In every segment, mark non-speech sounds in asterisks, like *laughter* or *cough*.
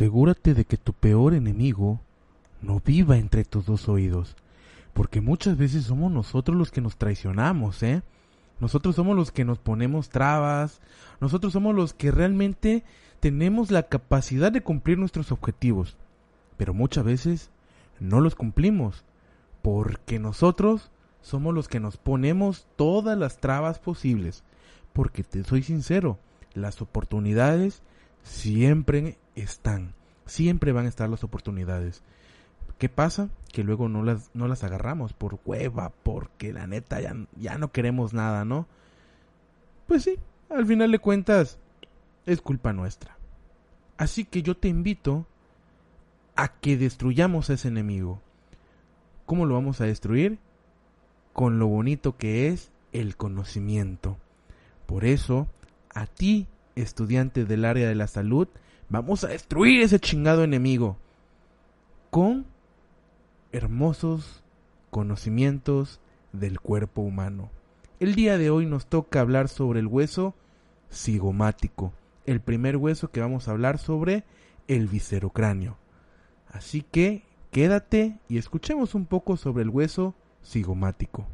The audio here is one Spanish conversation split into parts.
Asegúrate de que tu peor enemigo no viva entre tus dos oídos, porque muchas veces somos nosotros los que nos traicionamos, ¿eh? Nosotros somos los que nos ponemos trabas, nosotros somos los que realmente tenemos la capacidad de cumplir nuestros objetivos, pero muchas veces no los cumplimos, porque nosotros somos los que nos ponemos todas las trabas posibles, porque te soy sincero, las oportunidades siempre están, siempre van a estar las oportunidades. ¿Qué pasa? Que luego no las, no las agarramos por hueva, porque la neta ya, ya no queremos nada, ¿no? Pues sí, al final de cuentas es culpa nuestra. Así que yo te invito a que destruyamos a ese enemigo. ¿Cómo lo vamos a destruir? Con lo bonito que es el conocimiento. Por eso, a ti, estudiante del área de la salud, vamos a destruir ese chingado enemigo con hermosos conocimientos del cuerpo humano. El día de hoy nos toca hablar sobre el hueso cigomático, el primer hueso que vamos a hablar sobre el viscerocráneo. Así que quédate y escuchemos un poco sobre el hueso cigomático.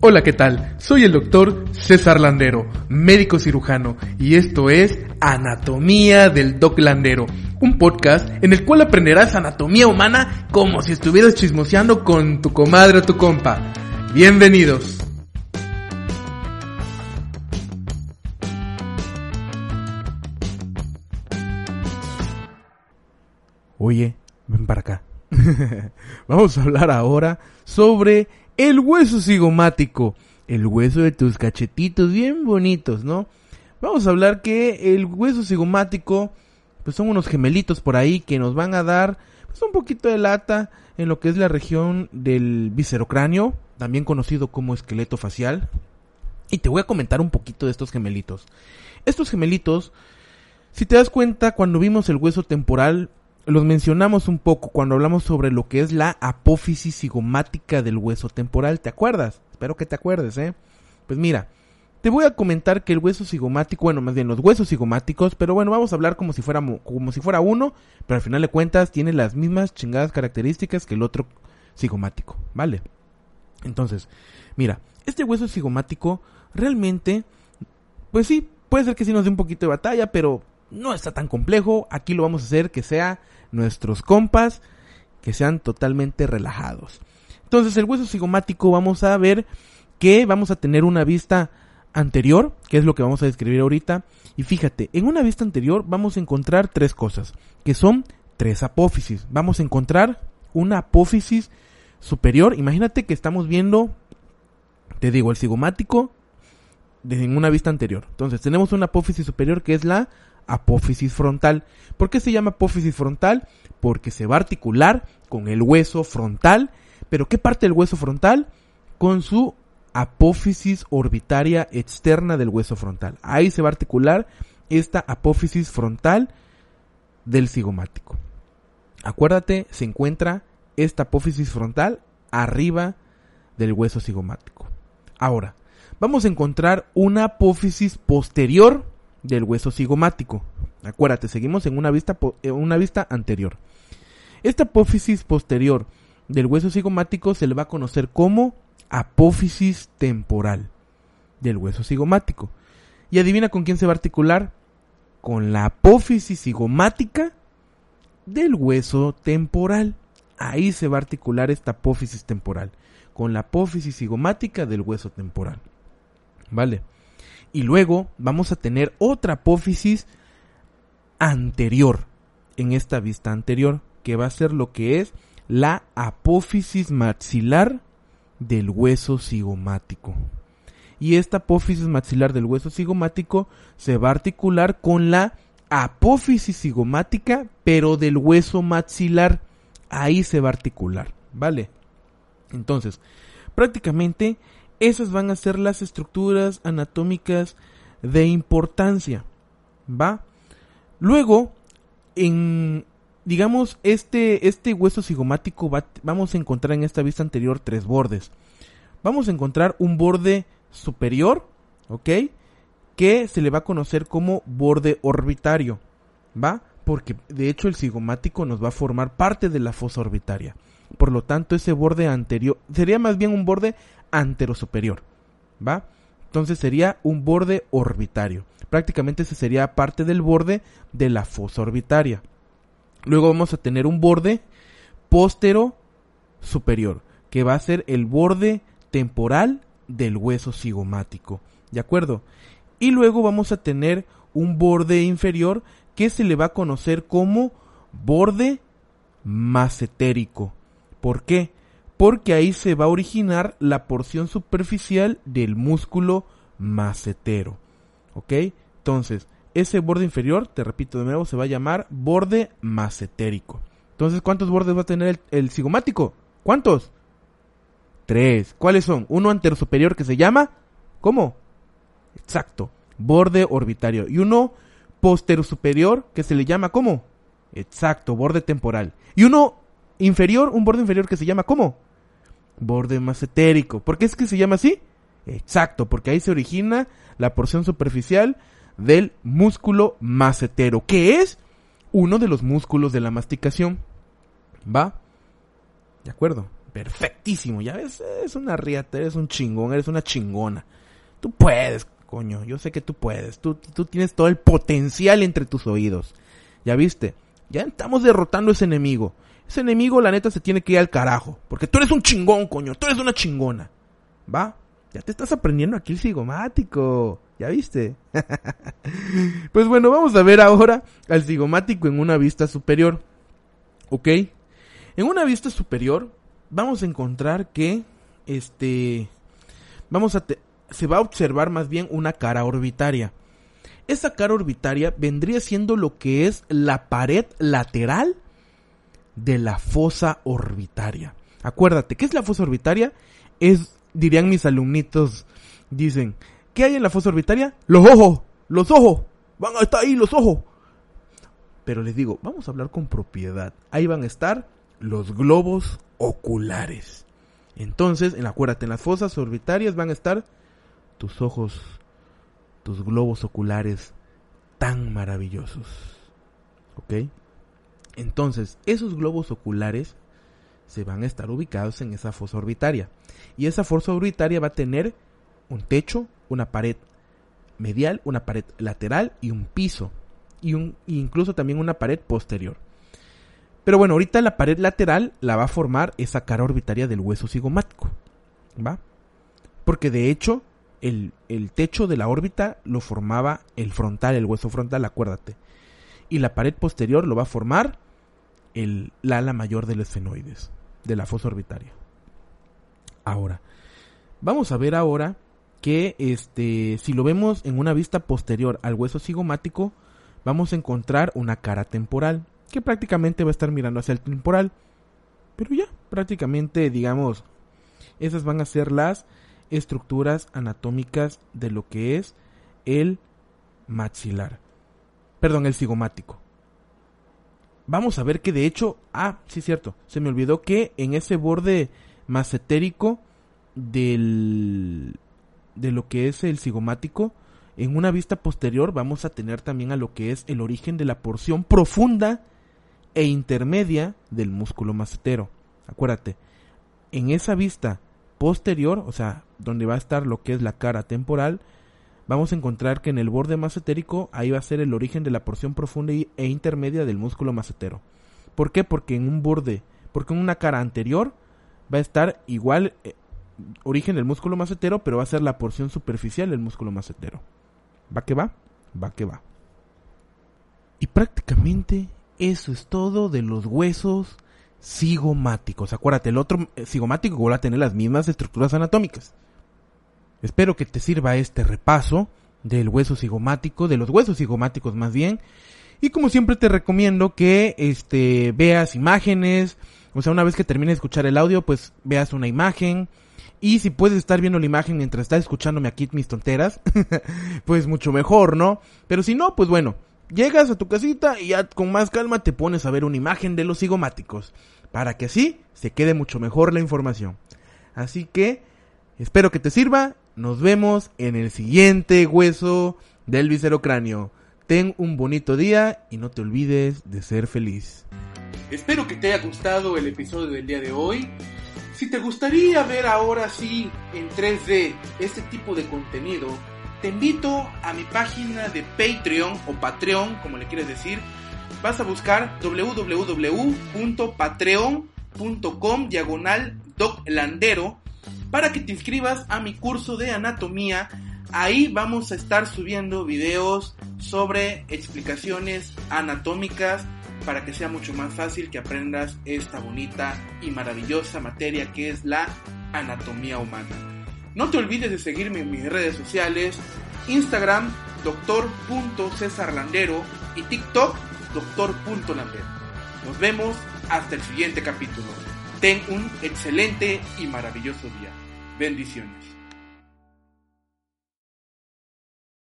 Hola, ¿qué tal? Soy el doctor César Landero, médico cirujano, y esto es Anatomía del Doc Landero, un podcast en el cual aprenderás anatomía humana como si estuvieras chismoseando con tu comadre o tu compa. Bienvenidos. Oye, ven para acá. *laughs* Vamos a hablar ahora sobre el hueso cigomático, el hueso de tus cachetitos bien bonitos, ¿no? Vamos a hablar que el hueso cigomático, pues son unos gemelitos por ahí que nos van a dar pues un poquito de lata en lo que es la región del viscerocráneo, también conocido como esqueleto facial. Y te voy a comentar un poquito de estos gemelitos. Estos gemelitos, si te das cuenta, cuando vimos el hueso temporal, los mencionamos un poco cuando hablamos sobre lo que es la apófisis cigomática del hueso temporal. ¿Te acuerdas? Espero que te acuerdes, ¿eh? Pues mira, te voy a comentar que el hueso cigomático, bueno, más bien los huesos cigomáticos, pero bueno, vamos a hablar como si fuera, como si fuera uno, pero al final de cuentas tiene las mismas chingadas características que el otro cigomático, ¿vale? Entonces, mira, este hueso cigomático realmente, pues sí, puede ser que sí nos dé un poquito de batalla, pero no está tan complejo. Aquí lo vamos a hacer que sea nuestros compas que sean totalmente relajados. Entonces el hueso cigomático vamos a ver que vamos a tener una vista anterior, que es lo que vamos a describir ahorita. Y fíjate, en una vista anterior vamos a encontrar tres cosas, que son tres apófisis. Vamos a encontrar una apófisis superior. Imagínate que estamos viendo, te digo, el cigomático en una vista anterior. Entonces tenemos una apófisis superior que es la apófisis frontal. ¿Por qué se llama apófisis frontal? Porque se va a articular con el hueso frontal. ¿Pero qué parte del hueso frontal? Con su apófisis orbitaria externa del hueso frontal. Ahí se va a articular esta apófisis frontal del cigomático. Acuérdate, se encuentra esta apófisis frontal arriba del hueso cigomático. Ahora, vamos a encontrar una apófisis posterior del hueso cigomático. Acuérdate, seguimos en una vista, en una vista anterior. Esta apófisis posterior del hueso cigomático se le va a conocer como apófisis temporal del hueso cigomático. Y adivina con quién se va a articular. Con la apófisis cigomática del hueso temporal. Ahí se va a articular esta apófisis temporal. Con la apófisis cigomática del hueso temporal. ¿Vale? Y luego vamos a tener otra apófisis anterior en esta vista anterior, que va a ser lo que es la apófisis maxilar del hueso cigomático. Y esta apófisis maxilar del hueso cigomático se va a articular con la apófisis cigomática, pero del hueso maxilar. Ahí se va a articular, ¿vale? Entonces, prácticamente esas van a ser las estructuras anatómicas de importancia. ¿Va? Luego, en, digamos, este, este hueso cigomático vamos a encontrar en esta vista anterior tres bordes. Vamos a encontrar un borde superior, ¿ok? Que se le va a conocer como borde orbitario. ¿va? Porque de hecho el cigomático nos va a formar parte de la fosa orbitaria. Por lo tanto, ese borde anterior sería más bien un borde anterosuperior, ¿va? Entonces sería un borde orbitario. Prácticamente ese sería parte del borde de la fosa orbitaria. Luego vamos a tener un borde póstero superior, que va a ser el borde temporal del hueso cigomático. ¿De acuerdo? Y luego vamos a tener un borde inferior que se le va a conocer como borde macetérico. ¿Por qué? Porque ahí se va a originar la porción superficial del músculo macetero. ¿Ok? Entonces, ese borde inferior, te repito de nuevo, se va a llamar borde macetérico. Entonces, ¿cuántos bordes va a tener el, cigomático? ¿Cuántos? Tres. ¿Cuáles son? Uno superior que se llama... ¿Cómo? Exacto. Borde orbitario. Y uno superior que se le llama ¿cómo? Exacto, borde temporal. Y uno inferior, un borde inferior que se llama ¿cómo? Borde macetérico. ¿Por qué es que se llama así? Exacto, porque ahí se origina la porción superficial del músculo macetero, que es uno de los músculos de la masticación. ¿Va? De acuerdo. Perfectísimo. Ya ves, es una riata, eres un chingón, eres una chingona. Tú puedes, coño. Yo sé que tú puedes. Tú, tú tienes todo el potencial entre tus oídos. ¿Ya viste? Ya estamos derrotando a ese enemigo. Ese enemigo, la neta, se tiene que ir al carajo. Porque tú eres un chingón, coño. Tú eres una chingona. ¿Va? Ya te estás aprendiendo aquí el cigomático. ¿Ya viste? *laughs* pues bueno, vamos a ver ahora al cigomático en una vista superior. ¿Ok? En una vista superior vamos a encontrar que este vamos a se va a observar más bien una cara orbitaria. Esa cara orbitaria vendría siendo lo que es la pared lateral de la fosa orbitaria. Acuérdate, ¿qué es la fosa orbitaria? Es dirían mis alumnitos, dicen, ¿qué hay en la fosa orbitaria? Los ojos, los ojos, van a estar ahí los ojos. Pero les digo, vamos a hablar con propiedad. Ahí van a estar los globos oculares. Entonces, en, acuérdate, en las fosas orbitarias van a estar tus ojos, tus globos oculares tan maravillosos. ¿Ok? Entonces, esos globos oculares se van a estar ubicados en esa fosa orbitaria. Y esa fosa orbitaria va a tener un techo, una pared medial, una pared lateral y un piso. Y un, incluso también una pared posterior. Pero bueno, ahorita la pared lateral la va a formar esa cara orbitaria del hueso cigomático. ¿Va? Porque de hecho, el, el techo de la órbita lo formaba el frontal, el hueso frontal, acuérdate. Y la pared posterior lo va a formar el, la ala mayor del esfenoides de la fosa orbitaria. Ahora, vamos a ver ahora que este, si lo vemos en una vista posterior al hueso cigomático, vamos a encontrar una cara temporal, que prácticamente va a estar mirando hacia el temporal. Pero ya, prácticamente, digamos, esas van a ser las estructuras anatómicas de lo que es el maxilar. Perdón, el cigomático vamos a ver que de hecho, ah, sí cierto, se me olvidó que en ese borde macetérico del de lo que es el cigomático, en una vista posterior vamos a tener también a lo que es el origen de la porción profunda e intermedia del músculo macetero. Acuérdate, en esa vista posterior, o sea, donde va a estar lo que es la cara temporal, vamos a encontrar que en el borde macetérico ahí va a ser el origen de la porción profunda e intermedia del músculo macetero. ¿Por qué? Porque en un borde, porque en una cara anterior va a estar igual eh, origen del músculo macetero, pero va a ser la porción superficial del músculo macetero. ¿Va que va? Va que va. Y prácticamente eso es todo de los huesos cigomáticos. Acuérdate, el otro eh, cigomático va a tener las mismas estructuras anatómicas. Espero que te sirva este repaso del hueso cigomático, de los huesos cigomáticos más bien. Y como siempre te recomiendo que este veas imágenes, o sea, una vez que termines de escuchar el audio, pues veas una imagen. Y si puedes estar viendo la imagen mientras estás escuchándome aquí mis tonteras, *laughs* pues mucho mejor, ¿no? Pero si no, pues bueno, llegas a tu casita y ya con más calma te pones a ver una imagen de los cigomáticos, para que así se quede mucho mejor la información. Así que espero que te sirva nos vemos en el siguiente hueso del viscerocráneo. Ten un bonito día y no te olvides de ser feliz. Espero que te haya gustado el episodio del día de hoy. Si te gustaría ver ahora sí en 3D este tipo de contenido, te invito a mi página de Patreon o Patreon, como le quieres decir. Vas a buscar www.patreon.com diagonal doclandero para que te inscribas a mi curso de anatomía. Ahí vamos a estar subiendo videos sobre explicaciones anatómicas para que sea mucho más fácil que aprendas esta bonita y maravillosa materia que es la anatomía humana. No te olvides de seguirme en mis redes sociales, Instagram, doctor.cesarlandero y TikTok, doctor.landero. Nos vemos hasta el siguiente capítulo. Ten un excelente y maravilloso día. Bendiciones.